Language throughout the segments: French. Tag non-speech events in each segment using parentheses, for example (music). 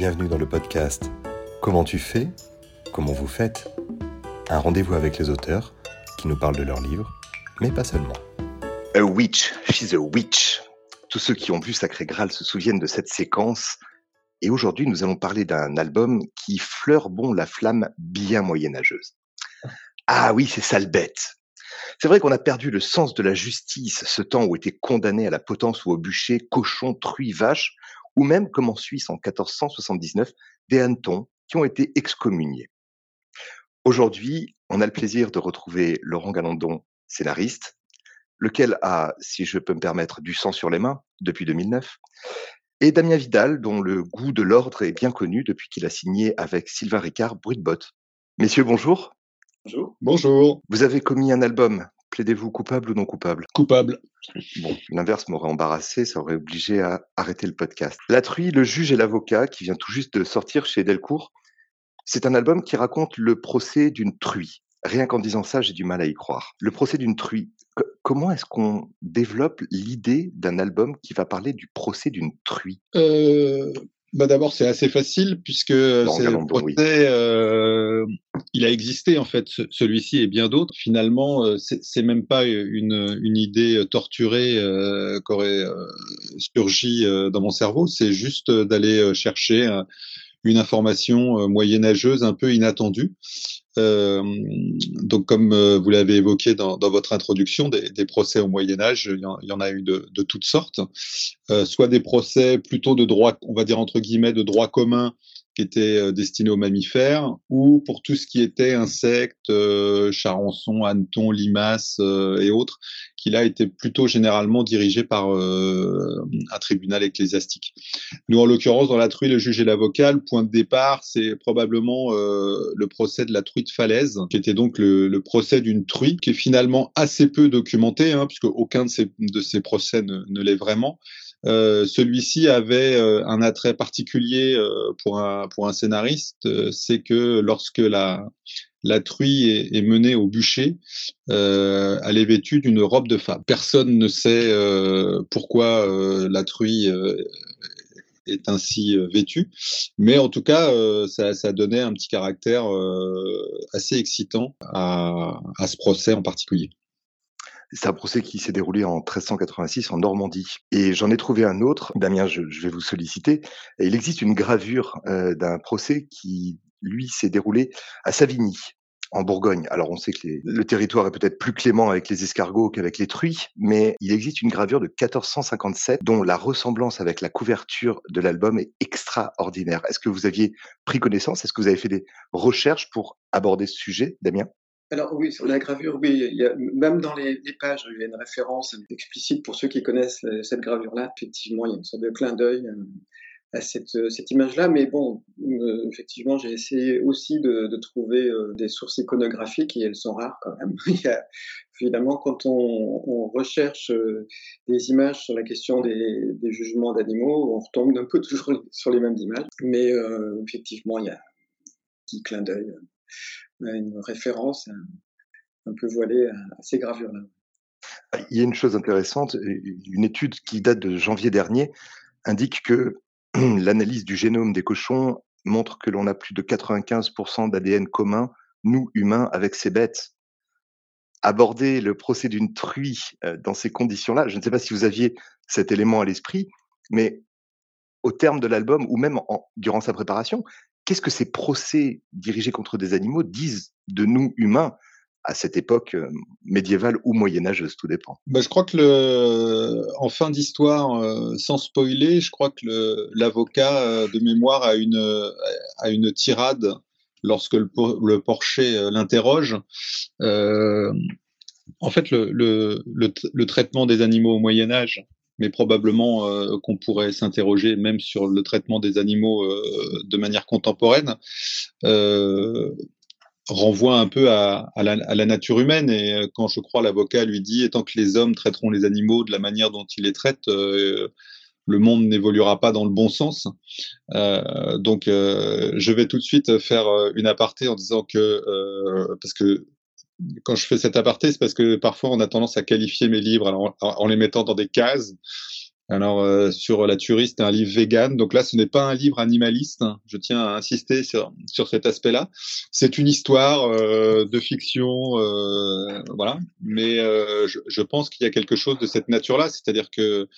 Bienvenue dans le podcast Comment tu fais Comment vous faites Un rendez-vous avec les auteurs qui nous parlent de leurs livres, mais pas seulement. A witch, she's a witch. Tous ceux qui ont vu Sacré Graal se souviennent de cette séquence. Et aujourd'hui, nous allons parler d'un album qui fleure bon la flamme bien moyenâgeuse. Ah oui, c'est sale bête. C'est vrai qu'on a perdu le sens de la justice, ce temps où étaient condamnés à la potence ou au bûcher cochons, truies, vaches, ou même, comme en Suisse en 1479, des hannetons qui ont été excommuniés. Aujourd'hui, on a le plaisir de retrouver Laurent Galandon, scénariste, lequel a, si je peux me permettre, du sang sur les mains depuis 2009, et Damien Vidal, dont le goût de l'ordre est bien connu depuis qu'il a signé avec Sylvain Ricard botte. Messieurs, bonjour. Bonjour. Bonjour. Vous avez commis un album. Plaidez-vous coupable ou non coupable? Coupable. Bon, l'inverse m'aurait embarrassé, ça aurait obligé à arrêter le podcast. La truie, le juge et l'avocat, qui vient tout juste de sortir chez Delcourt, c'est un album qui raconte le procès d'une truie. Rien qu'en disant ça, j'ai du mal à y croire. Le procès d'une truie. comment est-ce qu'on développe l'idée d'un album qui va parler du procès d'une truie? Euh, bah D'abord, c'est assez facile puisque le procès, euh, il a existé en fait, celui-ci et bien d'autres. Finalement, euh, c'est même pas une, une idée torturée euh, qu'aurait euh, surgi euh, dans mon cerveau, c'est juste d'aller chercher une information moyenâgeuse un peu inattendue. Euh, donc, comme vous l'avez évoqué dans, dans, votre introduction, des, des, procès au Moyen Âge, il y, en, a eu de, de toutes sortes. Euh, soit des procès plutôt de droit, on va dire entre guillemets, de droit commun, qui étaient destinés aux mammifères, ou pour tout ce qui était insectes, euh, charançons, hannetons, limaces et autres, qui là était plutôt généralement dirigé par euh, un tribunal ecclésiastique. Nous, en l'occurrence, dans la truie, le juge et l'avocat, le point de départ, c'est probablement euh, le procès de la truie de Falaise, qui était donc le, procès d'une truie, qui est finalement assez peu documenté, hein, puisque aucun de ces, procès ne l'est vraiment. Euh, celui-ci avait euh, un attrait particulier euh, pour, un, pour un scénariste, c'est que lorsque la, la truie est, est menée au bûcher, elle est vêtue d'une robe de femme. Personne ne sait pourquoi la truie est ainsi vêtue, mais en tout cas, ça, ça donnait un petit caractère assez excitant à, à ce procès en particulier. C'est un procès qui s'est déroulé en 1386 en Normandie. Et j'en ai trouvé un autre. Damien, je, vais vous solliciter. il existe une gravure euh, d'un procès qui, lui, s'est déroulé à Savigny, en Bourgogne. Alors on sait que le territoire est peut-être plus clément avec les escargots qu'avec les truies, mais il existe une gravure de 1457 dont la ressemblance avec la couverture de l'album est extraordinaire. Est-ce que vous aviez pris connaissance? Est-ce que vous avez fait des recherches pour aborder ce sujet, Damien? Alors oui, sur la gravure, oui, il y a, même dans les, pages, il y a une référence explicite pour ceux qui connaissent euh, cette gravure-là. Effectivement, il y a une sorte de clin d'œil euh, à cette, euh, cette image-là, mais bon, effectivement, j'ai essayé aussi de, de trouver des sources iconographiques et elles sont rares quand même. (laughs) il y a, évidemment, quand on, on, recherche des images sur la question des, des jugements d'animaux, on retombe un peu (laughs) toujours sur les mêmes images, mais effectivement, il y a un petit clin d'œil une référence un, peu voilée à, ces gravures-là. Il y a une chose intéressante, une étude qui date de janvier dernier indique que (clears throat) l'analyse du génome des cochons montre que l'on a plus de 95% d'ADN commun, nous humains, avec ces bêtes. Aborder le procès d'une truie euh, dans ces conditions-là, je ne sais pas si vous aviez cet élément à l'esprit, mais au terme de l'album ou même durant sa préparation, qu'est-ce que ces procès dirigés contre des animaux disent de nous humains à cette époque euh, médiévale ou moyenâgeuse, tout dépend. Bah, je crois que le, en fin d'histoire, euh, sans spoiler, je crois que l'avocat euh, de mémoire a une, a une tirade lorsque le, le porcher l'interroge. en fait, le, le, le, traitement des animaux au Moyen Âge mais probablement euh, qu'on pourrait s'interroger même sur le traitement des animaux euh, de manière contemporaine, euh, renvoie un peu à, la, nature humaine. Et quand je crois l'avocat lui dit, tant que les hommes traiteront les animaux de la manière dont ils les traitent, le monde n'évoluera pas dans le bon sens. Donc, je vais tout de suite faire une aparté en disant que, parce que quand je fais cet aparté, c'est parce que parfois on a tendance à qualifier mes livres en, les mettant dans des cases. Alors euh, sur la tuerie, c'est un livre vegan. Donc là, ce n'est pas un livre animaliste. Je tiens à insister sur, sur cet aspect-là. C'est une histoire euh, de fiction, euh, voilà. Mais je, je, pense qu'il y a quelque chose de cette nature-là, c'est-à-dire que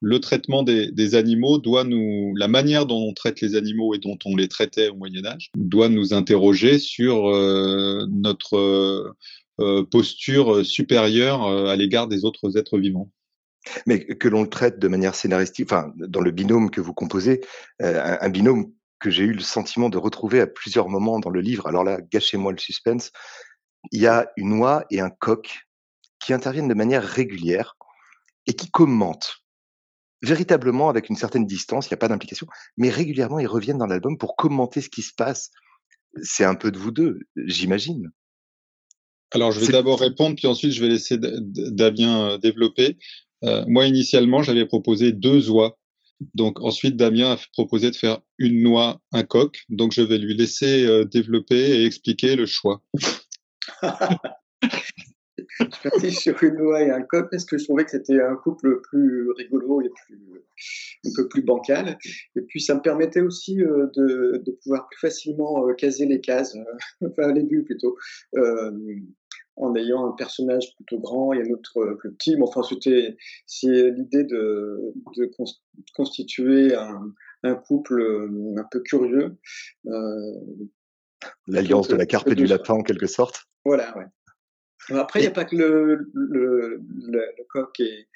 le traitement des, animaux doit nous, la manière dont on traite les animaux et dont on les traitait au Moyen Âge, doit nous interroger sur notre posture supérieure à l'égard des autres êtres vivants. Mais que l'on le traite de manière scénaristique, enfin, dans le binôme que vous composez, euh, un, binôme que j'ai eu le sentiment de retrouver à plusieurs moments dans le livre. Alors là, gâchez-moi le suspense. Il y a une oie et un coq qui interviennent de manière régulière et qui commentent véritablement avec une certaine distance, il n'y a pas d'implication, mais régulièrement ils reviennent dans l'album pour commenter ce qui se passe. C'est un peu de vous deux, j'imagine. Alors je vais d'abord répondre, puis ensuite je vais laisser Damien euh, développer. Euh, moi, initialement, j'avais proposé deux oies. Donc ensuite, Damien a proposé de faire une noix, un coq. Donc je vais lui laisser euh, développer et expliquer le choix. (laughs) je suis parti sur une noix et un coq parce que je trouvais que c'était un couple plus rigolo et plus, un peu plus bancal. Et puis ça me permettait aussi euh, de, de, pouvoir plus facilement caser les cases, (laughs) enfin les buts plutôt, en ayant un personnage plutôt grand et un autre euh, plus petit. Mais enfin, c'était c'est l'idée de, de, constituer un, un, couple euh, un peu curieux. Euh, L'alliance de la carpe et du lapin, en quelque sorte. Voilà, ouais. Après, il n'y a pas que le, le, le, coq et,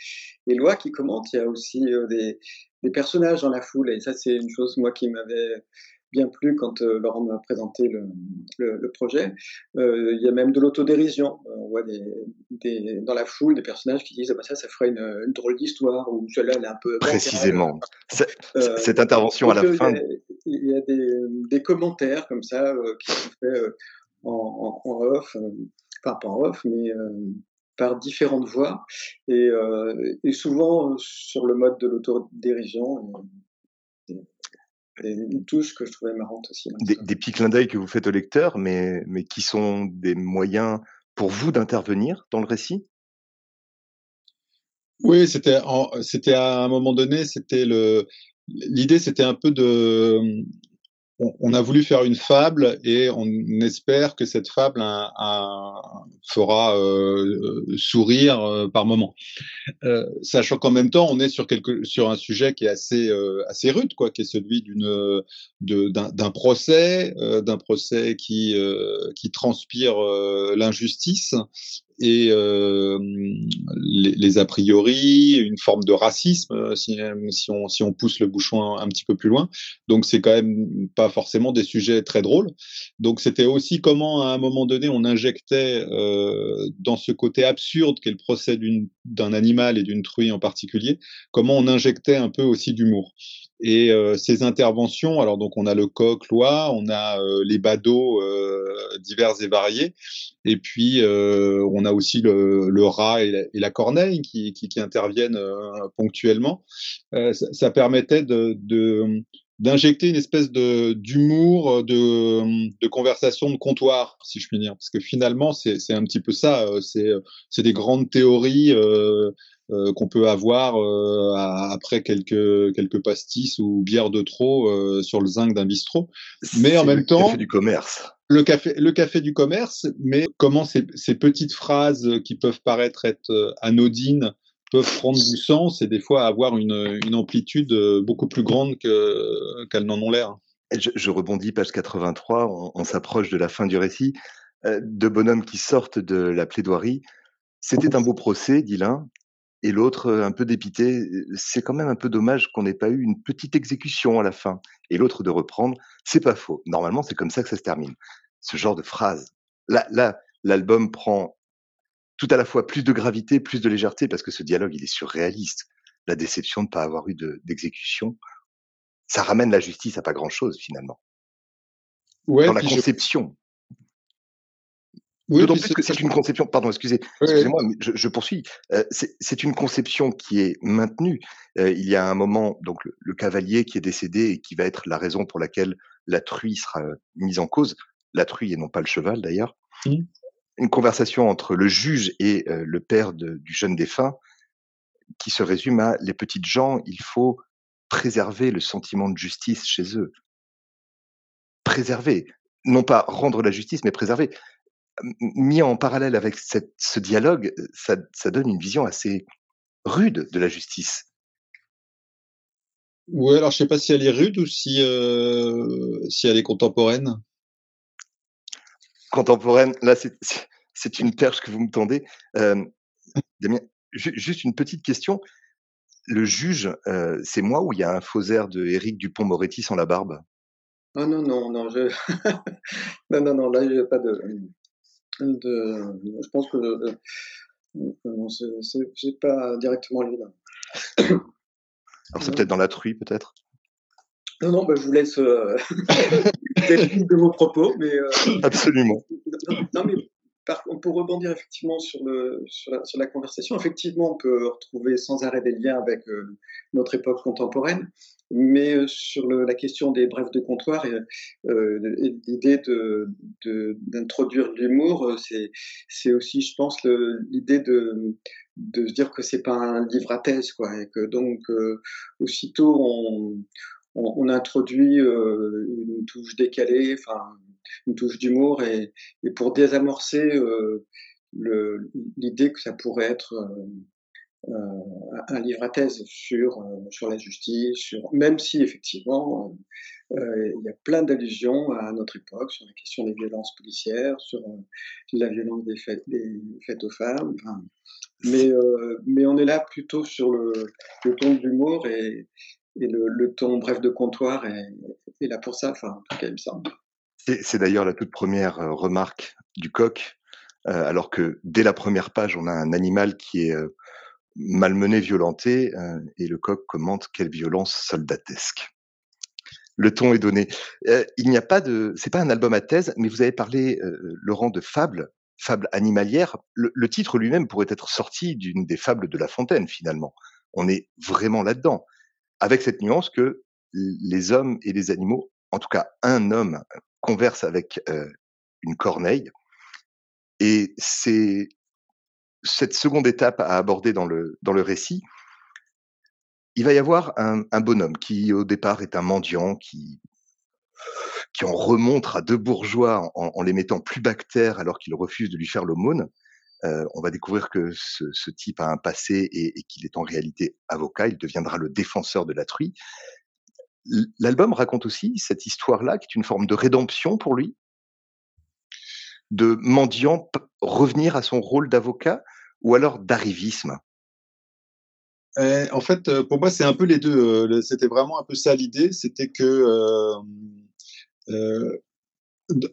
et Loi qui commentent, il y a aussi des, des personnages dans la foule. Et ça, c'est une chose, moi, qui m'avait bien plus quand euh, Laurent m'a présenté le, projet. Euh, il y a même de l'autodérision. On voit des, des, dans la foule des personnages qui disent ah bah ça, ça ferait une, une drôle d'histoire ou celle-là, elle est un peu. Précisément. Euh, cette intervention à la fin. Il y a, des, des, commentaires comme ça qui sont faits en, en, off, pas en off, mais par différentes voix et, et, souvent sur le mode de l'autodérision une touche que je trouvais marrante aussi. Des, des petits clins d'œil que vous faites au lecteur, mais, mais qui sont des moyens pour vous d'intervenir dans le récit? Oui, c'était, c'était à un moment donné, c'était le, l'idée, c'était un peu de, on, a voulu faire une fable et on espère que cette fable fera euh, sourire euh, par moment. Euh, sachant qu'en même temps, on est sur, quelque, un sujet qui est assez, assez rude, quoi, qui est celui d'un, procès, d'un procès qui, qui transpire l'injustice et euh, les, a priori, une forme de racisme euh, si, si, on, si on pousse le bouchon un, petit peu plus loin. Donc c'est quand même pas forcément des sujets très drôles. Donc c'était aussi comment à un moment donné on injectait euh, dans ce côté absurde qu'est le procès d'un animal et d'une truie en particulier, comment on injectait un peu aussi d'humour. Et euh, ces interventions, alors donc on a le coq, l'oie, on a euh, les badauds euh, divers et variés, et puis on a aussi le, le rat et la, corneille qui, qui, qui interviennent ponctuellement. Ça, ça, permettait de, de d'injecter une espèce de d'humour, de, de conversation de comptoir, si je puis dire, parce que finalement c'est un petit peu ça, c'est c'est des grandes théories euh, euh, qu'on peut avoir euh, après quelques quelques pastis ou bières de trop euh, sur le zinc d'un bistrot. Mais en même temps, le café du commerce. Le café, le café du commerce, mais comment ces, ces petites phrases qui peuvent paraître être anodines peuvent prendre du sens et des fois avoir une, amplitude beaucoup plus grande qu'elles n'en ont l'air. Je, je, rebondis, page 83, on, s'approche de la fin du récit. deux bonhommes qui sortent de la plaidoirie. C'était un beau procès, dit l'un, et l'autre un peu dépité. C'est quand même un peu dommage qu'on n'ait pas eu une petite exécution à la fin. Et l'autre de reprendre, c'est pas faux. Normalement, c'est comme ça que ça se termine. Ce genre de phrase. Là, là, l'album prend tout à la fois plus de gravité, plus de légèreté, parce que ce dialogue, il est surréaliste. La déception de ne pas avoir eu d'exécution, ça ramène la justice à pas grand-chose finalement. Ouais, Dans la conception. D'autant plus que c'est une conception, pardon, excusez, excusez-moi, mais je, poursuis. Euh, c'est une conception qui est maintenue. Euh, il y a un moment, donc le, cavalier qui est décédé et qui va être la raison pour laquelle la truie sera mise en cause, la truie et non pas le cheval d'ailleurs. Mmh. Une conversation entre le juge et euh, le père du jeune défunt qui se résume à les petites gens, il faut préserver le sentiment de justice chez eux. Préserver, non pas rendre la justice, mais préserver. Mis en parallèle avec ce dialogue, ça, ça donne une vision assez rude de la justice. Oui, alors je sais pas si elle est rude ou si, euh, si elle est contemporaine. Contemporaine, là c'est une perche que vous me tendez. Euh, Damien, juste une petite question. Le juge, euh, c'est moi ou il y a un faux air de Éric Dupont-Moretti sans la barbe? Oh non, non, non, je... (laughs) non, non, non, là, il n'y a pas de, de... Je pense que euh, c'est pas directement lui. Là. Alors c'est peut-être dans la truie, peut-être? Non, non, bah, je vous laisse euh, (laughs) de vos propos, mais... Euh, Absolument. Non, mais par, pour rebondir effectivement sur, le, sur, la, sur, la, conversation, effectivement, on peut retrouver sans arrêt des liens avec euh, notre époque contemporaine, mais euh, sur le, la question des brefs de comptoir, et, euh, l'idée d'introduire de, l'humour, c'est aussi, je pense, l'idée de, de se dire que c'est pas un livre à thèse, quoi, et que donc aussitôt on, on, introduit euh, une touche décalée, enfin une touche d'humour et, pour désamorcer euh, l'idée que ça pourrait être euh, un livre à thèse sur sur la justice, même si effectivement il y a plein d'allusions à notre époque sur la question des violences policières, sur la violence des faites, des faites aux femmes. Mais mais on est là plutôt sur le, le ton de l'humour et, et le, ton bref de comptoir est, là pour ça. Enfin, en tout cas, il me semble. C'est d'ailleurs la toute première euh, remarque du coq, euh, alors que dès la première page, on a un animal qui est euh, malmené, violenté, et le coq commente quelle violence soldatesque. Le ton est donné. Il n'y a pas de, c'est pas un album à thèse, mais vous avez parlé, Laurent, de fable, fable animalière. Le, le titre lui-même pourrait être sorti d'une des fables de La Fontaine, finalement. On est vraiment là-dedans, avec cette nuance que les hommes et les animaux, en tout cas un homme converse avec euh, une corneille. Et c'est cette seconde étape à aborder dans le, récit. Il va y avoir un, bonhomme qui, au départ, est un mendiant, qui, en remonte à deux bourgeois en, en les mettant plus bactères alors qu'ils refusent de lui faire l'aumône. Euh, on va découvrir que ce, type a un passé et, qu'il est en réalité avocat. Il deviendra le défenseur de la truie. L'album raconte aussi cette histoire-là, qui est une forme de rédemption pour lui, de mendiant revenir à son rôle d'avocat, ou alors d'arrivisme. Euh, en fait, euh, pour moi, c'est un peu les deux. Euh, c'était vraiment un peu ça l'idée. C'était que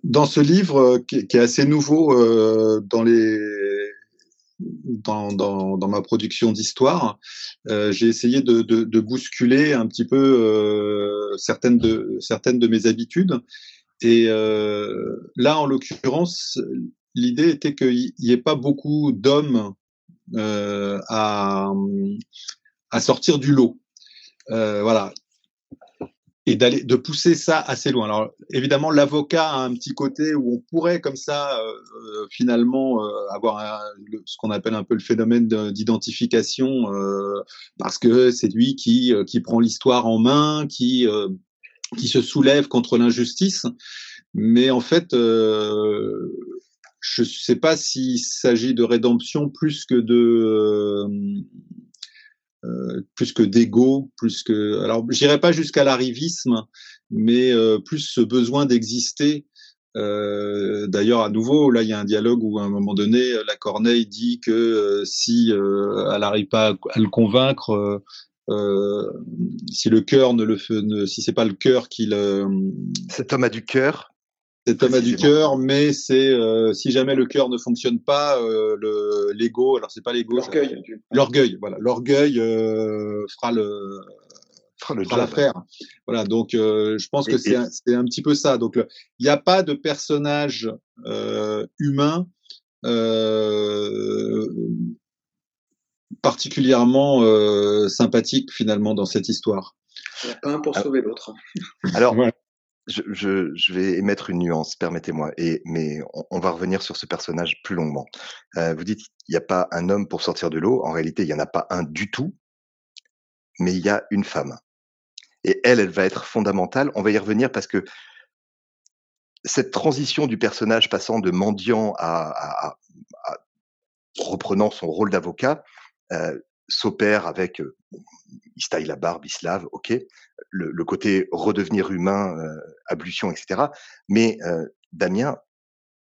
dans ce livre, qui, qui, est assez nouveau dans les dans, dans, dans, ma production d'histoire, euh, j'ai essayé de, de, de, bousculer un petit peu euh, certaines, de, certaines de mes habitudes. Et euh, là, en l'occurrence, l'idée était qu'il n'y ait pas beaucoup d'hommes euh, à, à sortir du lot. Euh, voilà, et d'aller de pousser ça assez loin. Alors évidemment, l'avocat a un petit côté où on pourrait comme ça euh, euh finalement euh, avoir ce qu'on appelle un peu le phénomène d'identification parce que c'est lui qui qui prend l'histoire en main, qui qui se soulève contre l'injustice. Mais en fait, je ne sais pas s'il s'agit de rédemption plus que de plus que d'ego, plus que alors j'irai pas jusqu'à l'arrivisme, mais euh, plus ce besoin d'exister. Euh, D'ailleurs, à nouveau, là, il y a un dialogue où à un moment donné, la Corneille dit que euh, si elle n'arrive pas à, le convaincre, si le cœur ne le fait, si c'est pas le cœur qui le, cet homme a du cœur, cet homme a du cœur, mais c'est euh, si jamais le cœur ne fonctionne pas, euh, le l'ego, alors c'est pas l'ego, l'orgueil, l'orgueil, voilà, l'orgueil euh, fera le fera le fera l'affaire. Voilà, donc euh, je pense et, que c'est un, c'est un petit peu ça. Donc il n'y a pas de personnage euh, humain euh, particulièrement sympathique finalement dans cette histoire. Il n'y a pas un pour sauver l'autre. (laughs) Alors. Je, vais émettre une nuance, permettez-moi, et mais on, va revenir sur ce personnage plus longuement. Euh, vous dites il n'y a pas un homme pour sortir de l'eau. En réalité, il n'y en a pas un du tout, mais il y a une femme. Et elle, elle va être fondamentale. On va y revenir parce que cette transition du personnage passant de mendiant à, reprenant son rôle d'avocat euh, s'opère avec euh, il se taille la barbe, il se lave, ok. Le, côté redevenir humain, euh, ablution, etc. Mais euh, Damien,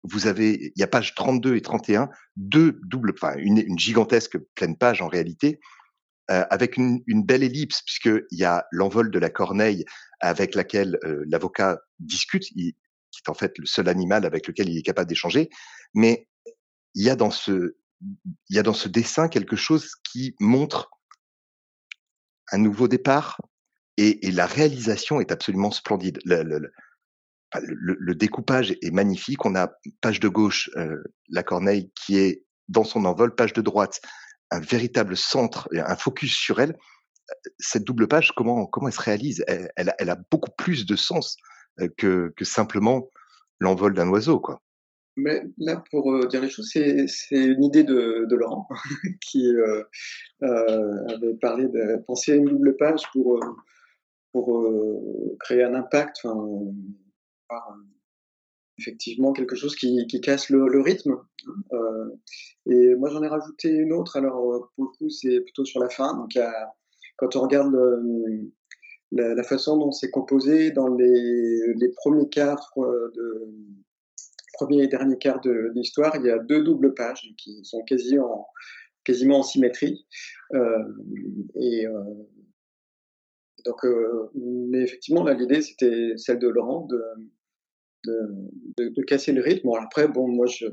vous avez, il y a page 32 et 31, deux doubles, enfin une, gigantesque pleine page en réalité, euh, avec une, belle ellipse puisqu'il y a l'envol de la corneille avec laquelle l'avocat discute, il, qui est en fait le seul animal avec lequel il est capable d'échanger, mais il y a dans ce, il y a dans ce dessin quelque chose qui montre un nouveau départ et, la réalisation est absolument splendide. Le, le, découpage est magnifique. On a page de gauche euh, la corneille qui est dans son envol, page de droite un véritable centre, un focus sur elle. Cette double page, comment comment elle se réalise? Elle, elle, a, beaucoup plus de sens euh, que, que simplement l'envol d'un oiseau, quoi. Mais là, pour euh, dire les choses, c'est une idée de, Laurent (laughs) qui euh, euh, avait parlé de penser à une double page pour, créer un impact, effectivement quelque chose qui, casse le, rythme. et moi, j'en ai rajouté une autre. Alors, pour le coup, c'est plutôt sur la fin. Donc, quand on regarde la, façon dont c'est composé dans les, les premiers cadres de premier et dernier quart de, l'histoire, il y a deux doubles pages qui sont quasi en, quasiment en symétrie. Euh, et euh, donc, euh, mais effectivement, là, l'idée, c'était celle de Laurent de, de, casser le rythme. Bon, après, bon, moi, je,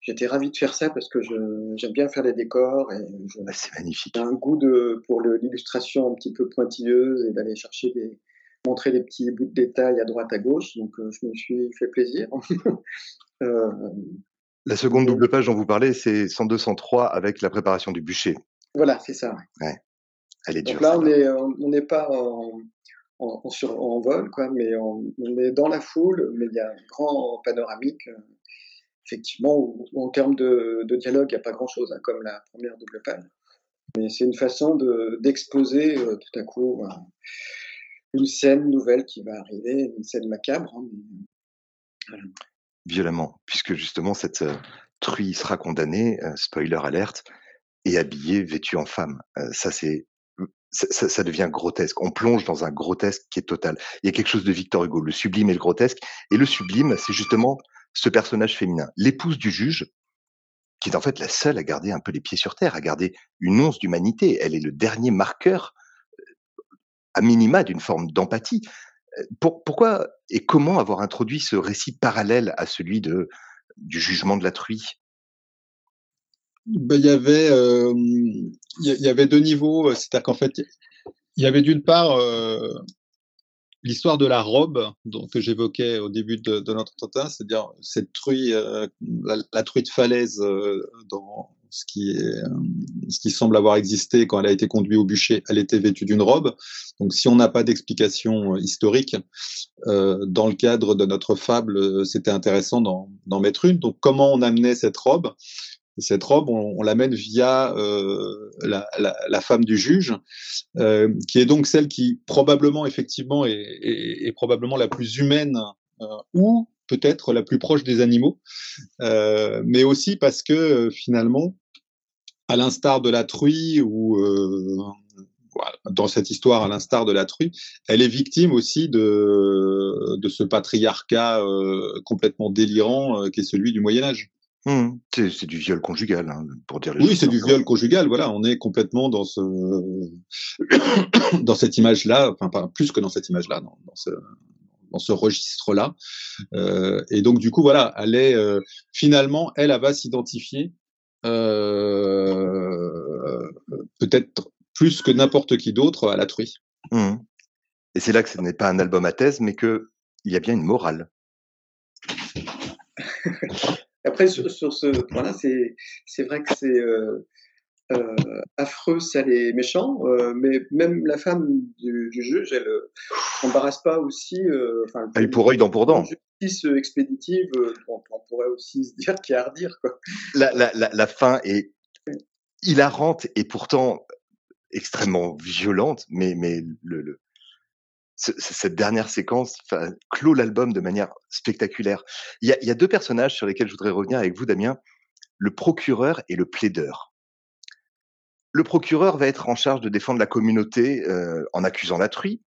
j'étais ravi de faire ça parce que j'aime bien faire des décors et bah, c'est magnifique. J'ai un goût de, pour l'illustration un petit peu pointilleuse et d'aller chercher des, montrer des petits bouts de détails à droite à gauche. Donc, euh, je me suis fait plaisir. (laughs) Euh, la seconde double page dont vous parlez, c'est 102-103 avec la préparation du bûcher. Voilà, c'est ça. Ouais. Elle est dure. Donc là, on n'est pas en, en, en, vol, quoi, mais on, est dans la foule, mais il y a un grand panoramique. Euh, effectivement, où, en termes de, dialogue, il n'y a pas grand-chose, hein, comme la première double page. Mais c'est une façon d'exposer tout à coup une scène nouvelle qui va arriver, une scène macabre. Hein, Violemment, puisque justement cette euh, truie sera condamnée, euh, spoiler alerte, et habillée, vêtue en femme. Euh, ça, c'est devient grotesque. On plonge dans un grotesque qui est total. Il y a quelque chose de Victor Hugo, le sublime et le grotesque. Et le sublime, c'est justement ce personnage féminin, l'épouse du juge, qui est en fait la seule à garder un peu les pieds sur terre, à garder une once d'humanité. Elle est le dernier marqueur à minima d'une forme d'empathie. Euh, pourquoi et comment avoir introduit ce récit parallèle à celui du jugement de la truie il y avait il y, avait deux niveaux euh, c'est-à-dire qu'en fait il y avait d'une part euh, l'histoire de la robe que j'évoquais au début de, notre entretien c'est-à-dire cette truie la, la, truie de falaise dans ce qui, est, euh, ce qui semble avoir existé quand elle a été conduite au bûcher, elle était vêtue d'une robe. Donc si on n'a pas d'explication euh, historique, euh, dans le cadre de notre fable, euh, c'était intéressant d'en mettre une. Donc comment on amenait cette robe? Cette robe, on, on l'amène via euh, la, la, la, femme du juge, euh, qui est donc celle qui probablement, effectivement, est, est, est probablement la plus humaine ou peut-être la plus proche des animaux, euh, mais aussi parce que finalement, à l'instar de la truie ou euh, dans cette histoire, à l'instar de la truie, elle est victime aussi de, de ce patriarcat complètement délirant qui est celui du Moyen Âge. Mmh. C'est du viol conjugal, hein, pour dire les Oui, c'est du viol conjugal. Voilà, on est complètement dans ce, (coughs) dans cette image-là, enfin pas plus que dans cette image-là, dans, dans, ce, dans ce registre-là. Euh, et donc, du coup, voilà, elle est euh, finalement, elle, elle va s'identifier euh, peut-être plus que n'importe qui d'autre à la truie. Mmh. Et c'est là que ce n'est pas un album à thèse, mais qu'il y a bien une morale. Après, sur, ce point-là, c'est vrai que c'est euh, affreux, salé, méchant, euh, mais même la femme du, du juge, elle s'embarrasse pas aussi. Euh, enfin, elle pour œil, dent pour dent. Justice expéditive, on, on, pourrait aussi se dire qu'il y a à redire. Quoi. La, la, la, la fin est hilarante et pourtant extrêmement violente, mais, mais le, le cette dernière séquence clôt l'album de manière spectaculaire. Il y, a, il y a deux personnages sur lesquels je voudrais revenir avec vous, Damien, le procureur et le plaideur. Le procureur va être en charge de défendre la communauté euh, en accusant la truie.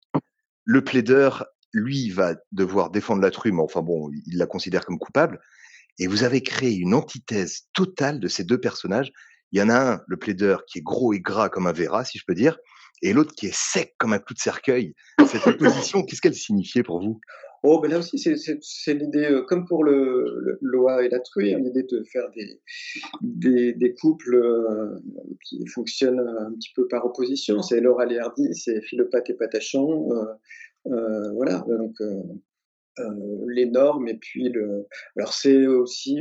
Le plaideur, lui, va devoir défendre la truie, mais enfin bon, il la considère comme coupable. Et vous avez créé une antithèse totale de ces deux personnages. Il y en a un, le plaideur, qui est gros et gras comme un verra, si je peux dire, et l'autre qui est sec comme un clou de cercueil. Cette (laughs) opposition, qu'est-ce qu'elle signifiait pour vous? Oh, ben là aussi, c'est l'idée, euh, comme pour le, le et la truie, hein, l'idée de faire des, couples euh, qui fonctionnent un petit peu par opposition. C'est Laura Léardi, c'est Philopathe et Patachon. Euh, euh, voilà, donc les normes et puis le. Alors c'est aussi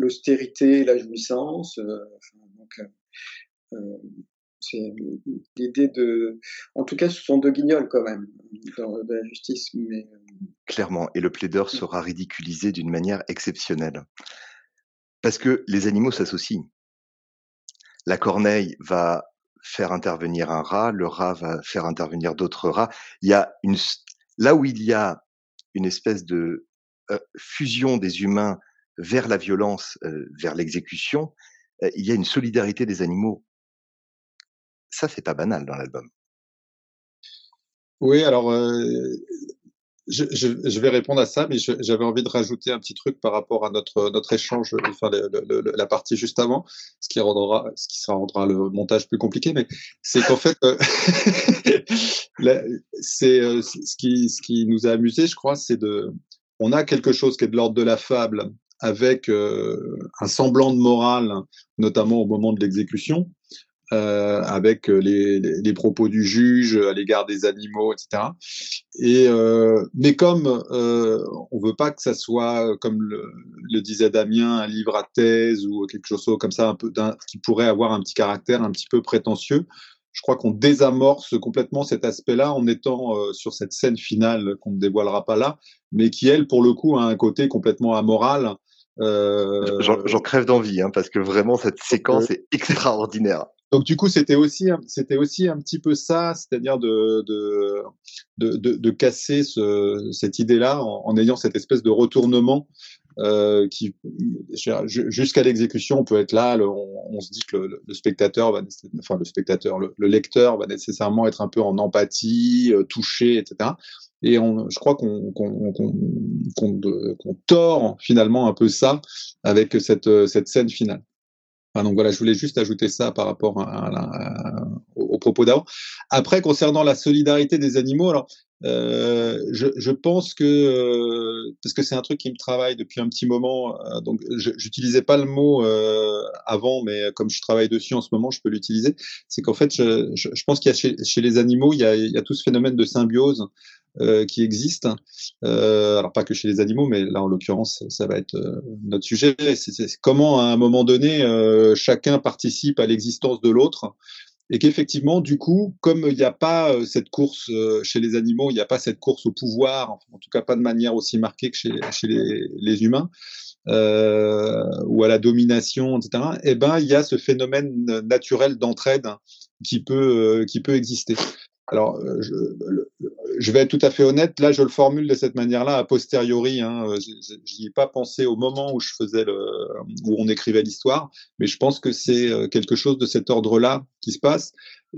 l'austérité et la jouissance. C'est l'idée de. En tout cas, ce sont deux guignols quand même dans, la justice. Mais... Euh, Clairement. Et le plaideur sera ridiculisé d'une manière exceptionnelle. Parce que les animaux s'associent. La corneille va faire intervenir un rat, le rat va faire intervenir d'autres rats. Il y a une, là où il y a une espèce de euh, fusion des humains vers la violence, euh, vers l'exécution, il y a une solidarité des animaux ça, c'est pas banal dans l'album. Oui, alors je, je, vais répondre à ça, mais j'avais envie de rajouter un petit truc par rapport à notre notre échange, enfin la partie juste avant, ce qui rendra ce qui rendra le montage plus compliqué, mais c'est qu'en fait (laughs) c'est ce qui ce qui nous a amusé, je crois, c'est de on a quelque chose qui est de l'ordre de la fable avec un semblant de morale, notamment au moment de l'exécution, euh, avec euh, les, les, propos du juge à l'égard des animaux, etc. Et euh, mais comme euh, on veut pas que ça soit, comme le, le, disait Damien, un livre à thèse ou quelque chose comme ça, un peu qui pourrait avoir un petit caractère un petit peu prétentieux. Je crois qu'on désamorce complètement cet aspect-là en étant euh, sur cette scène finale qu'on ne dévoilera pas là, mais qui elle, pour le coup, a un côté complètement amoral. Euh... J'en crève d'envie, hein, parce que vraiment cette séquence est extraordinaire. Donc du coup, c'était aussi, c'était aussi un petit peu ça, c'est-à-dire de, de, de, de, casser ce, cette idée-là en, ayant cette espèce de retournement euh, qui, jusqu'à l'exécution, on peut être là, on, on, se dit que le, le, spectateur va, enfin le spectateur, le, lecteur va nécessairement être un peu en empathie, euh, touché, etc. Et on, je crois qu'on qu'on qu'on tord finalement un peu ça avec cette, cette scène finale donc voilà, je voulais juste ajouter ça par rapport à, au, propos d'avant. Après, concernant la solidarité des animaux, alors euh, je, pense que euh, parce que c'est un truc qui me travaille depuis un petit moment, euh, donc j'utilisais pas le mot euh, avant, mais comme je travaille dessus en ce moment, je peux l'utiliser. C'est qu'en fait, je, pense qu'il y a chez, les animaux, il y a tout ce phénomène de symbiose euh, qui existent. Euh, alors pas que chez les animaux, mais là en l'occurrence, ça va être euh, notre sujet. C'est comment à un moment donné, chacun participe à l'existence de l'autre et qu'effectivement, du coup, comme il n'y a pas cette course chez les animaux, il n'y a pas cette course au pouvoir, en tout cas pas de manière aussi marquée que chez, les, humains, ou à la domination, etc. Eh ben, il y a ce phénomène naturel d'entraide qui peut qui peut exister. Alors, je, je, vais être tout à fait honnête, là, je le formule de cette manière-là, a posteriori. Hein, euh, J'y ai pas pensé au moment où je faisais le, où on écrivait l'histoire, mais je pense que c'est euh, quelque chose de cet ordre-là qui se passe.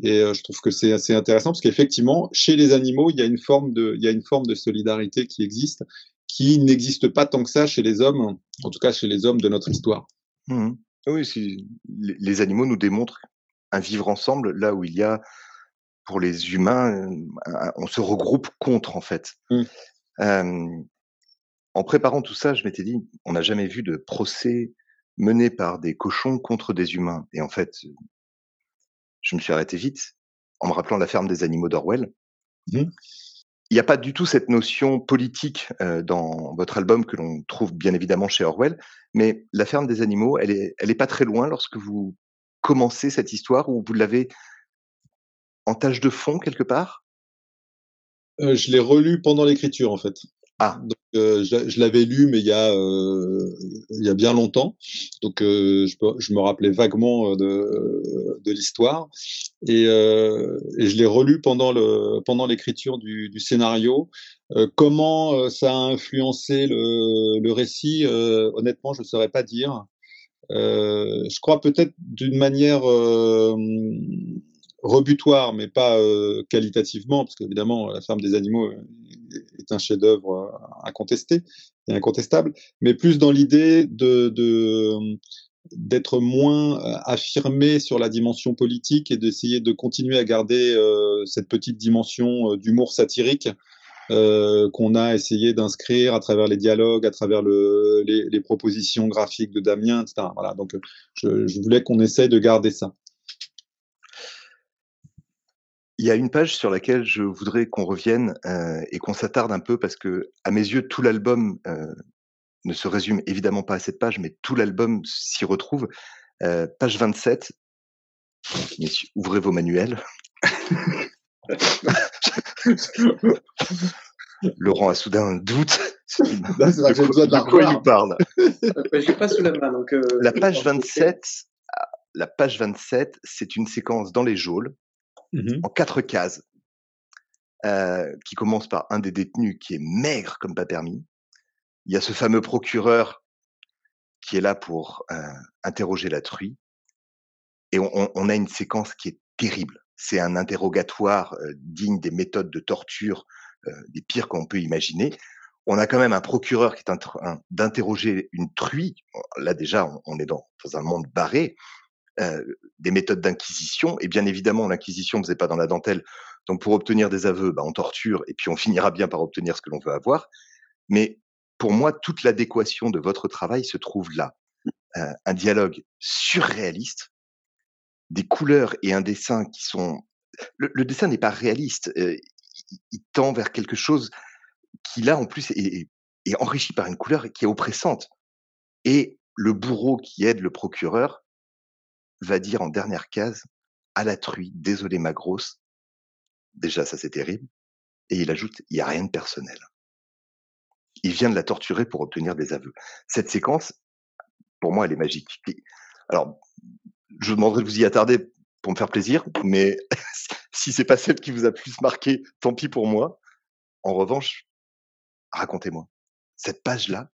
Et je trouve que c'est assez intéressant parce qu'effectivement, chez les animaux, il y a une forme de, il y a une forme de solidarité qui existe, qui n'existe pas tant que ça chez les hommes, en tout cas chez les hommes de notre histoire. Mmh. Oui, si les animaux nous démontrent un vivre ensemble là où il y a pour les humains, on se regroupe contre en fait. Mmh. en préparant tout ça, je m'étais dit, on n'a jamais vu de procès mené par des cochons contre des humains. Et en fait, je me suis arrêté vite en me rappelant la ferme des animaux d'Orwell. Mmh. il n'y a pas du tout cette notion politique dans votre album que l'on trouve bien évidemment chez Orwell, mais la ferme des animaux, elle est, elle est pas très loin lorsque vous commencez cette histoire ou vous l'avez en tâche de fond quelque part? Je l'ai relu pendant l'écriture en fait. Ah. Donc, euh, je, l'avais lu, mais il y a euh, il y a bien longtemps. Donc, euh, je, je, me rappelais vaguement de, de l'histoire et, et, je l'ai relu pendant le pendant l'écriture du, du, scénario. comment ça a influencé le, le récit? Honnêtement, je ne saurais pas dire. je crois peut-être d'une manière rebutoire, mais pas qualitativement, parce qu'évidemment, La ferme des animaux est un chef-d'œuvre incontesté et incontestable, mais plus dans l'idée de, d'être moins affirmé sur la dimension politique et d'essayer de continuer à garder cette petite dimension d'humour satirique qu'on a essayé d'inscrire à travers les dialogues, à travers le, les, propositions graphiques de Damien, etc. Voilà, donc je, je voulais qu'on essaye de garder ça. Il y a une page sur laquelle je voudrais qu'on revienne euh, et qu'on s'attarde un peu parce que, à mes yeux, tout l'album euh, ne se résume évidemment pas à cette page, mais tout l'album s'y retrouve. Euh, page 27. Messieurs, ouvrez vos manuels. (laughs) Laurent a soudain un doute. (laughs) de, quoi il nous parle Je pas sous la main. Donc, la page 27, la page 27, c'est une séquence dans les geôles Mmh en quatre cases, euh, qui commence par un des détenus qui est maigre comme pas permis. Il y a ce fameux procureur qui est là pour euh, interroger la truie. Et on, a une séquence qui est terrible. C'est un interrogatoire euh, digne des méthodes de torture des pires qu'on peut imaginer. On a quand même un procureur qui est en train d'interroger une truie. Là déjà, on, est dans, un monde barré. Euh, des méthodes d'inquisition. Et bien évidemment, l'inquisition ne faisait pas dans la dentelle. Donc pour obtenir des aveux, bah, on torture et puis on finira bien par obtenir ce que l'on veut avoir. Mais pour moi, toute l'adéquation de votre travail se trouve là. Euh, un dialogue surréaliste, des couleurs et un dessin qui sont... Le, dessin n'est pas réaliste. Euh, il, tend vers quelque chose qui, là, en plus, est, est enrichi par une couleur qui est oppressante. Et le bourreau qui aide le procureur va dire en dernière case à la truie, désolé ma grosse. Déjà, ça c'est terrible. Et il ajoute, il n'y a rien de personnel. Il vient de la torturer pour obtenir des aveux. Cette séquence, pour moi, elle est magique. Alors, je vous demanderai de vous y attarder pour me faire plaisir, mais (laughs) si c'est pas celle qui vous a plus marqué, tant pis pour moi. En revanche, racontez-moi. Cette page-là,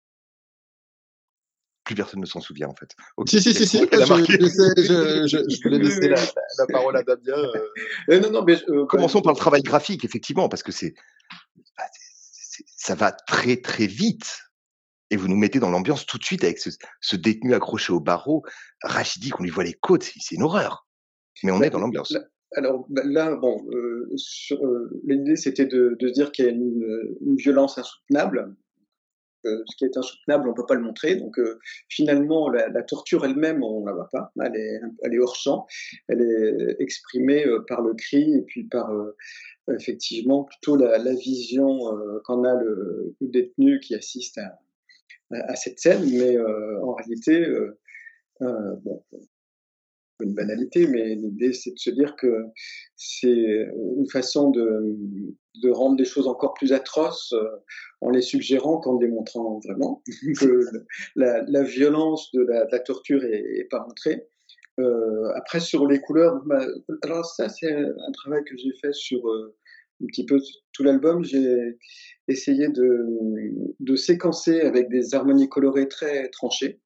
plus personne ne s'en souvient en fait. Si, si, si, si, (laughs) (laughs) je, voulais laisser la, parole à Damien. Euh. (laughs) Euh, non, non, mais, euh, Commençons par le travail graphique, effectivement, parce que bah, c'est, ça va très très vite. Et vous nous mettez dans l'ambiance tout de suite avec ce, détenu accroché au barreau, rachidique, on lui voit les côtes, c'est une horreur. Mais on est dans l'ambiance. Alors bah, là, bon, l'idée c'était de, de, dire qu'il y a une violence insoutenable, ce qui est insoutenable, on ne peut pas le montrer. Donc euh, finalement, la, torture elle-même, on ne la voit pas. Elle est, hors champ. Elle est exprimée euh, par le cri et puis par euh, effectivement plutôt la, vision qu'en a le, détenu qui assiste à, à, cette scène. Mais en réalité, bon, une banalité, mais l'idée c'est de se dire que c'est une façon de, de, rendre les choses encore plus atroces euh, en les suggérant qu'en démontrant vraiment (laughs) que la, la violence de la, de la torture est, pas montrée. Euh, après sur les couleurs, bah, alors ça c'est un travail que j'ai fait sur euh, un petit peu tout l'album. J'ai essayé de, de séquencer avec des harmonies colorées très tranchées.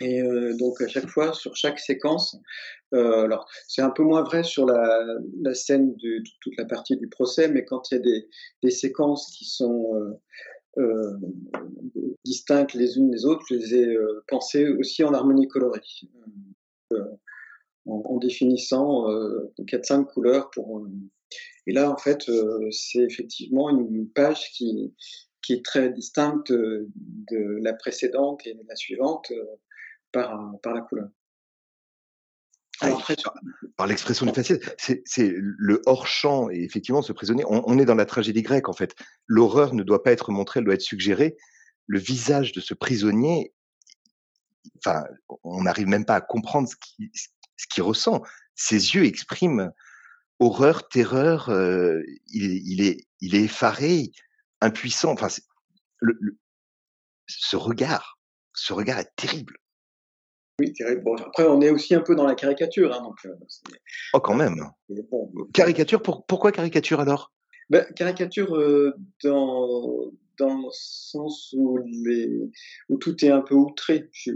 Et euh, donc à chaque fois, sur chaque séquence, euh, alors c'est un peu moins vrai sur la, la scène de, toute la partie du procès, mais quand il y a des, des séquences qui sont euh, euh distinctes les unes des autres, je les ai euh, pensées aussi en harmonie colorée, euh, en, en, définissant 4-5 couleurs pour. et là, en fait, c'est effectivement une page qui qui est très distincte de la précédente et de la suivante par, par la couleur. ah, par, l'expression du faciès, c'est le hors-champ, et effectivement, ce prisonnier, on, est dans la tragédie grecque, en fait. L'horreur ne doit pas être montrée, elle doit être suggérée. Le visage de ce prisonnier, enfin, on n'arrive même pas à comprendre ce qu'il ressent. Ses yeux expriment horreur, terreur, euh, il, est, il est effaré, impuissant. Enfin, ce regard, ce regard est terrible. Oui. Bon, après, on est aussi un peu dans la caricature. Hein, donc, euh, oh, quand même. Bon, caricature, pour, pourquoi caricature alors? Ben, Caricature euh, dans, dans le sens où, les, où tout est un peu outré. Je...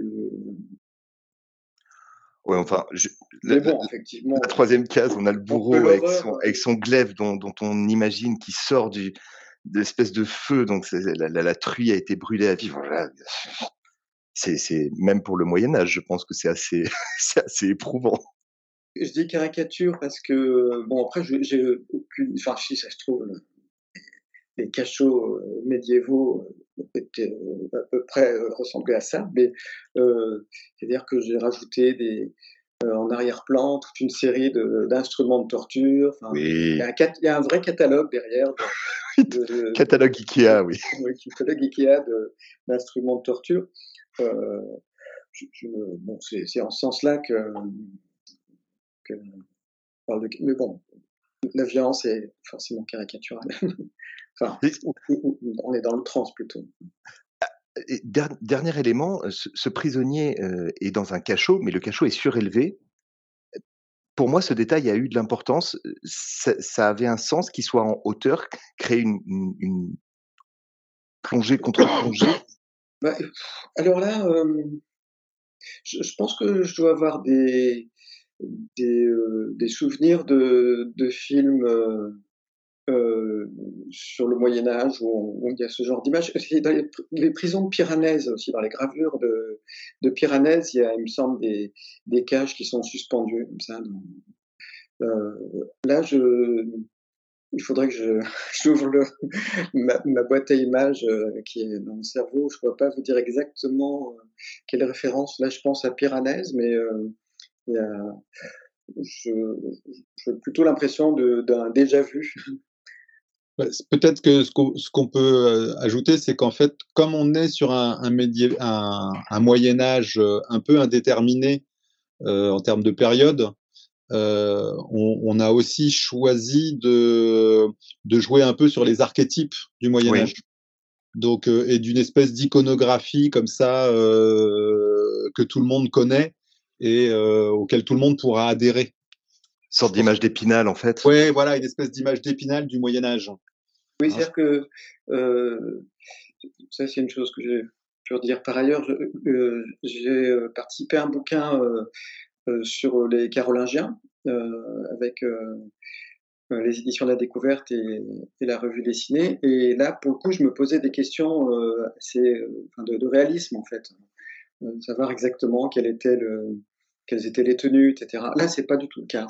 Ouais, enfin, je, la, bon, effectivement. La troisième case, on a le bourreau avec son, avec son glaive dont, dont on imagine qu'il sort du, d'espèce de feu, donc la, la, la, truie a été brûlée à vivre. C'est même pour le Moyen Âge, je pense que c'est assez, (laughs) assez éprouvant. Je dis caricature parce que bon après j'ai aucune, enfin si ça se trouve les cachots euh, médiévaux euh, étaient euh, à peu près ressemblaient à ça, mais euh, c'est-à-dire que j'ai rajouté des en arrière-plan toute une série d'instruments de, torture. Il, y a un, il, y a un, vrai catalogue derrière. De, (laughs) catalogue Ikea, oui. oui catalogue Ikea d'instruments de, torture. Euh, bon, c'est en ce sens-là que, que parle de, mais bon, la violence est forcément caricaturale. (laughs) enfin, on est dans le trans plutôt. dernier élément, ce, prisonnier euh, est dans un cachot, mais le cachot est surélevé. Pour moi, ce détail a eu de l'importance. Ça, avait un sens qu'il soit en hauteur, créer une, une, une plongée contre plongée bah, alors là, euh, je, pense que je dois avoir des, euh, souvenirs de, films euh, sur le Moyen Âge où, il y a ce genre d'image. Dans les, prisons de Piranèse aussi, dans les gravures de, de il y a, il me semble, des, des cages qui sont suspendues là, je, il faudrait que je (laughs) j'ouvre ma, ma, boîte à images euh, qui est dans mon cerveau. Je ne pourrais pas vous dire exactement euh, quelle référence. Là, je pense à Piranèse, mais euh, y a, j'ai plutôt l'impression d'un déjà vu. (laughs) Peut-être que ce qu'on peut ajouter, c'est qu'en fait, comme on est sur un, un, un, un Moyen Âge un peu indéterminé en termes de période, euh, on, on, a aussi choisi de, de jouer un peu sur les archétypes du Moyen Âge. Donc, euh, et d'une espèce d'iconographie comme ça euh, que tout le monde connaît et euh, auquel tout le monde pourra adhérer. Une sorte d'image d'épinal, en fait. Oui, voilà, une espèce d'image d'épinal du Moyen Âge. Oui, hein. c'est-à-dire que ça, c'est une chose que j'ai pu dire par ailleurs. J'ai participé à un bouquin euh, sur les Carolingiens euh, avec euh, les éditions la découverte et, la revue dessinée. Et là, pour le coup, je me posais des questions de, réalisme, en fait. savoir exactement quelles étaient les tenues, etc. Là, c'est pas du tout le cas.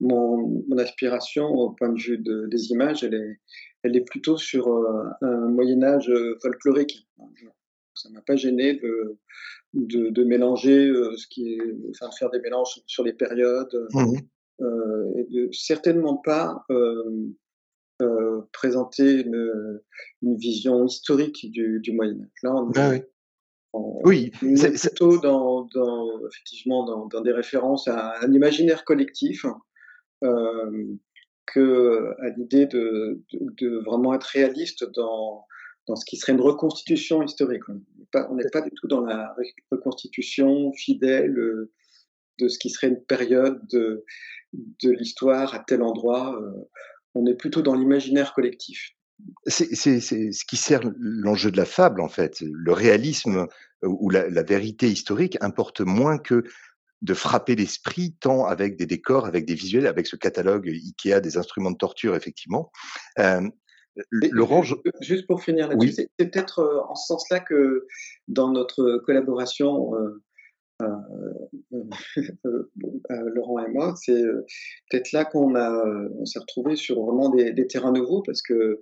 Mon, aspiration au point de vue de, des images, elle est, elle est plutôt sur un Moyen Âge folklorique. Ça m'a pas gêné de, de, de mélanger euh, ce qui est, enfin, de faire des mélanges sur les périodes, mmh euh, et de certainement pas euh, euh, présenter une, une, vision historique du, du Moyen Âge. Là, on, ah oui. oui, c'est plutôt dans, dans, effectivement dans, dans, des références à un imaginaire collectif euh, que à l'idée de, de, de, vraiment être réaliste dans dans ce qui serait une reconstitution historique. On n'est pas, du tout dans la reconstitution fidèle euh, de ce qui serait une période de, l'histoire à tel endroit. Euh, on est plutôt dans l'imaginaire collectif. C'est ce qui sert l'enjeu de la fable, en fait. Le réalisme euh, ou la, vérité historique importe moins que de frapper l'esprit, tant avec des décors, avec des visuels, avec ce catalogue Ikea des instruments de torture, effectivement. Laurent, juste pour finir là-dessus, c'est peut-être euh, en ce sens-là que dans notre collaboration, euh, euh, (laughs) Laurent et moi, c'est peut-être là qu'on a, on s'est retrouvé sur vraiment des, terrains nouveaux parce que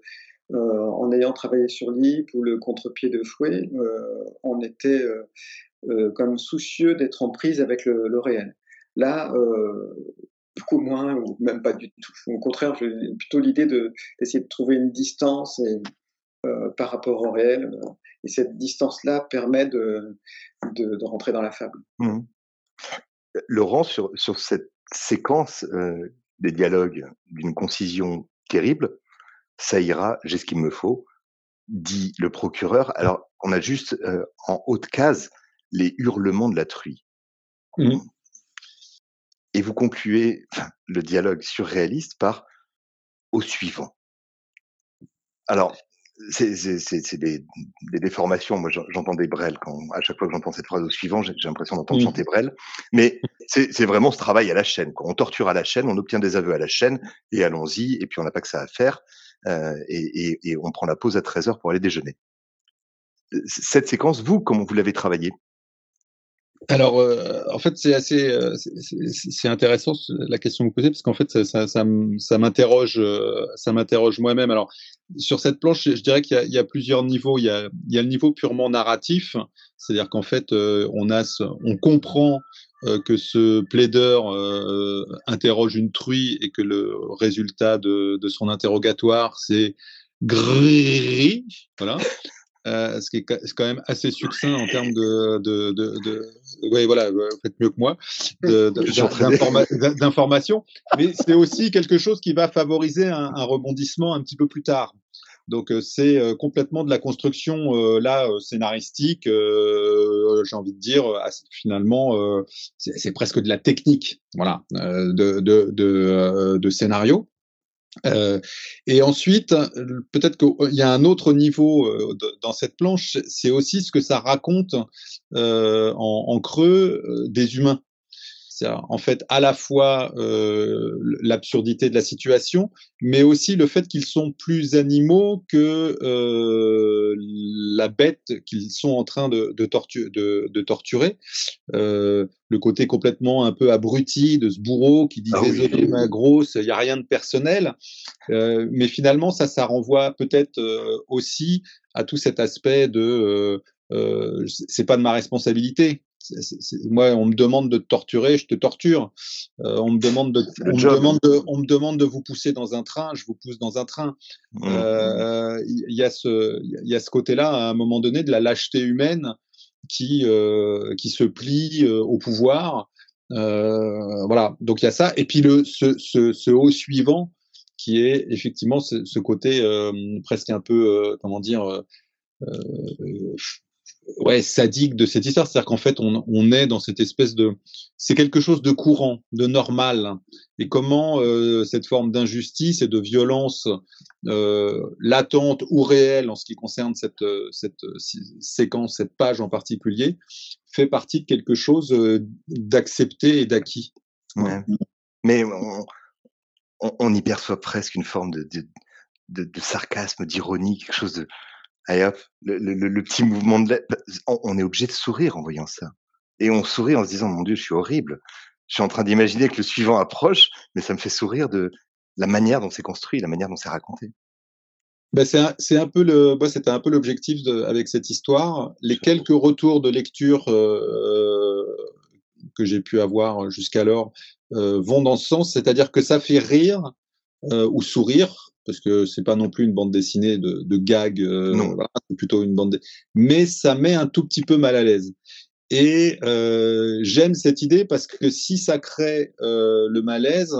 en ayant travaillé sur l'IP ou le contre-pied de fouet, on était comme soucieux d'être en prise avec le, le réel. Là, beaucoup moins ou même pas du tout. Au contraire, j'ai plutôt l'idée d'essayer de trouver une distance et, par rapport au réel. Et cette distance-là permet de, de, rentrer dans la fable. Mmh. Laurent, sur, sur cette séquence des dialogues d'une concision terrible, ça ira, j'ai ce qu'il me faut, dit le procureur. Alors, on a juste en haute case les hurlements de la truie. Mmh. Et vous concluez le dialogue surréaliste par au suivant. Alors, c'est des, des, déformations. Moi, j'entends des Brel quand, à chaque fois que j'entends cette phrase au suivant, j'ai l'impression d'entendre chanter Brel. Mais c'est vraiment ce travail à la chaîne. On torture à la chaîne, on obtient des aveux à la chaîne et allons-y. Et puis on n'a pas que ça à faire. Euh, et, et, et, on prend la pause à 13 heures pour aller déjeuner. Cette séquence, vous, comment vous l'avez travaillée? Alors, euh, en fait, c'est assez, euh, c'est intéressant la question que vous posez parce qu'en fait, ça, ça, ça, m'interroge, euh, ça m'interroge moi-même. Alors, sur cette planche, je, dirais qu'il y, y, a plusieurs niveaux. Il y a, il y a le niveau purement narratif, c'est-à-dire qu'en fait, on a, on comprend que ce plaideur interroge une truie et que le résultat de, de son interrogatoire, c'est gris, voilà. Euh, ce qui est quand même assez succinct en termes de, de, de, de oui, voilà, vous faites mieux que moi, (laughs) d'informations. Mais c'est aussi quelque chose qui va favoriser un, un, rebondissement un petit peu plus tard. Donc euh, c'est euh, complètement de la construction là scénaristique. J'ai envie de dire, finalement, c'est presque de la technique, voilà, de, de, de, de scénario. Euh, et ensuite, peut-être qu'il y a un autre niveau euh, dans cette planche, c'est aussi ce que ça raconte euh, en, creux des humains en fait à la fois euh, l'absurdité de la situation, mais aussi le fait qu'ils sont plus animaux que euh, la bête qu'ils sont en train de, de, de, torturer. Euh, le côté complètement un peu abruti de ce bourreau qui dit ah désolé ma grosse, il n'y a rien de personnel, euh, mais finalement ça, ça renvoie peut-être euh, aussi à tout cet aspect de c'est pas de ma responsabilité moi, on me demande de te torturer, je te torture. Euh, on me demande de, on me demande de, on me demande de vous pousser dans un train, je vous pousse dans un train. Il euh, y, a ce, il y a ce côté-là à un moment donné de la lâcheté humaine qui, euh, qui se plie au pouvoir. voilà. Donc il y a ça. Et puis le, ce, ce, ce haut suivant qui est effectivement ce, ce côté presque un peu, comment dire, ouais, sadique de cette histoire. C'est-à-dire qu'en fait, on, on, est dans cette espèce de... C'est quelque chose de courant, de normal. Et comment euh, cette forme d'injustice et de violence euh, latente ou réelle en ce qui concerne cette, cette séquence, cette page en particulier, fait partie de quelque chose euh, d'accepté et d'acquis. Ouais. Mais on, on, y perçoit presque une forme de, de, de, de sarcasme, d'ironie, quelque chose de Allez hop, le, le, le petit mouvement de. On, est obligé de sourire en voyant ça. Et on sourit en se disant, mon Dieu, je suis horrible. Je suis en train d'imaginer que le suivant approche, mais ça me fait sourire de la manière dont c'est construit, la manière dont c'est raconté. Ben c'est un, un, peu le, bah, c'était un peu l'objectif avec cette histoire. Les quelques retours de lecture euh, que j'ai pu avoir jusqu'alors euh, vont dans ce sens, c'est-à-dire que ça fait rire euh, ou sourire parce que c'est pas non plus une bande dessinée de, de gag, euh, voilà, c'est plutôt une bande. Mais ça met un tout petit peu mal à l'aise. Et euh, j'aime cette idée parce que si ça crée euh, le malaise,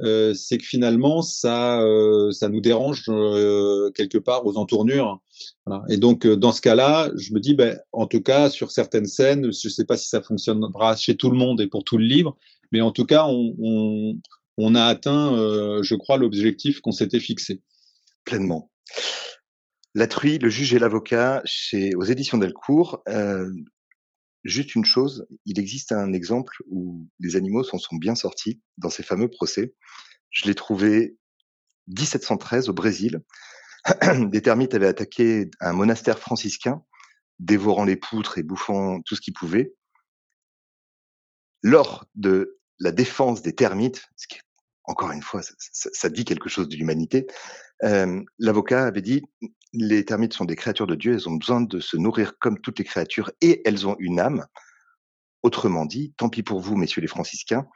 euh, c'est que finalement ça, euh, ça nous dérange euh, quelque part aux entournures. Voilà. Et donc dans ce cas-là, je me dis, ben, en tout cas sur certaines scènes, je sais pas si ça fonctionnera chez tout le monde et pour tout le livre, mais en tout cas on, on, on a atteint, euh, je crois, l'objectif qu'on s'était fixé. Pleinement. La truie, le juge et l'avocat, chez aux éditions Delcourt. Euh, juste une chose, il existe un exemple où les animaux s'en sont bien sortis dans ces fameux procès. Je l'ai trouvé 1713 au Brésil. (clears throat) Des termites avaient attaqué un monastère franciscain, dévorant les poutres et bouffant tout ce qu'ils pouvaient. Lors de la défense des termites, ce qui est encore une fois, ça, dit quelque chose de l'humanité. Euh, L'avocat avait dit les termites sont des créatures de Dieu, elles ont besoin de se nourrir comme toutes les créatures et elles ont une âme. Autrement dit, tant pis pour vous, messieurs les franciscains,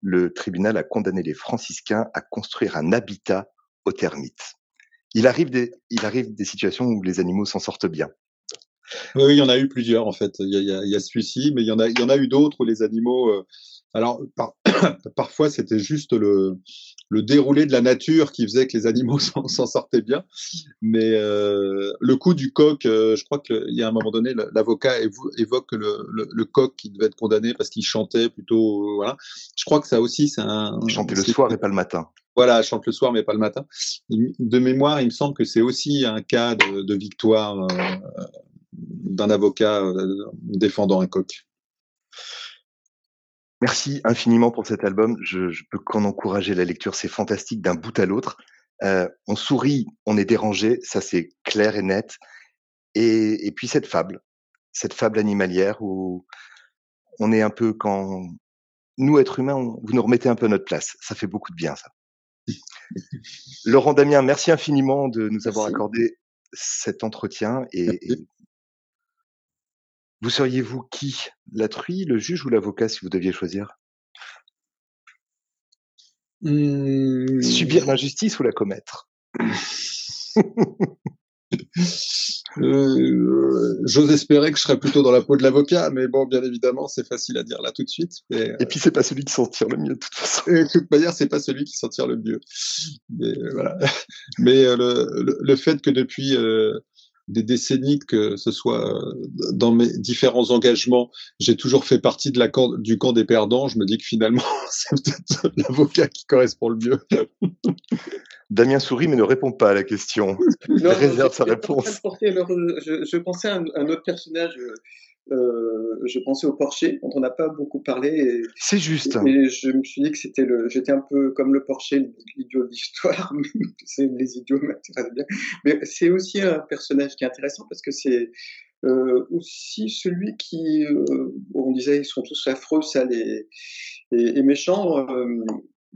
le tribunal a condamné les franciscains à construire un habitat aux termites. Il arrive des, il arrive des situations où les animaux s'en sortent bien. Oui, il y en a eu plusieurs en fait. Il y a, a, celui-ci, mais il y en a, il y en a eu d'autres où les animaux. Euh, alors (coughs) parfois c'était juste le, le déroulé de la nature qui faisait que les animaux (laughs) s'en sortaient bien. Mais euh, le coup du coq, euh, je crois qu'il y a un moment donné, l'avocat évoque le, le, coq qui devait être condamné parce qu'il chantait plutôt. voilà. Je crois que ça aussi, c'est un. Chanter le soir et pas le matin. Voilà, chante le soir mais pas le matin. De mémoire, il me semble que c'est aussi un cas de, de victoire d'un avocat euh, défendant un coq. Merci infiniment pour cet album. Je, je peux qu'en encourager la lecture. C'est fantastique d'un bout à l'autre. Euh, on sourit, on est dérangé, ça c'est clair et net. Et, et, puis cette fable, cette fable animalière où on est un peu quand nous êtres humains, vous nous remettez un peu à notre place. Ça fait beaucoup de bien ça. (laughs) Laurent Damien, merci infiniment de nous avoir accordé cet entretien et, vous seriez-vous qui? La truie, le juge ou l'avocat si vous deviez choisir? Mmh. Subir l'injustice ou la commettre? (laughs) Euh, J'ose espérer que je serais plutôt dans la peau de l'avocat, mais bon, bien évidemment, c'est facile à dire là tout de suite. Et puis, c'est pas celui qui s'en tire le mieux, de toute façon. de toute manière, c'est pas celui qui s'en tire le mieux. Mais, voilà. (laughs) mais euh, le, le, fait que depuis euh, des décennies que ce soit euh, dans mes différents engagements, j'ai toujours fait partie de la du camp des perdants. Je me dis que finalement, (laughs) c'est peut-être l'avocat qui correspond le mieux. Damien sourit mais ne répond pas à la question. Il réserve sa réponse. je, je, pensais à un, un, autre personnage euh, euh, je pensais au Porsche, dont on n'a pas beaucoup parlé. C'est juste. Et, je me suis dit que c'était le, j'étais un peu comme le Porsche, l'idiot de l'histoire. (laughs) c'est les idiots m'intéressent bien. Mais c'est aussi un personnage qui est intéressant parce que c'est euh, aussi celui qui, euh, on disait, ils sont tous affreux, sales et, et, et méchants.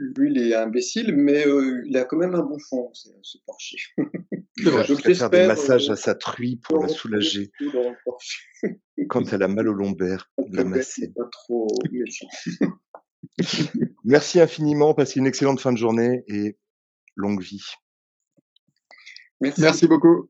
Euh, lui, il est imbécile, mais euh, il a quand même un bon fond, ce Porsche. Il va faire des massages à sa truie pour la soulager. Quand elle a mal au lombaire, la masser. Pas trop méchant. (laughs) Merci infiniment, passez une excellente fin de journée et longue vie. Merci, Merci beaucoup.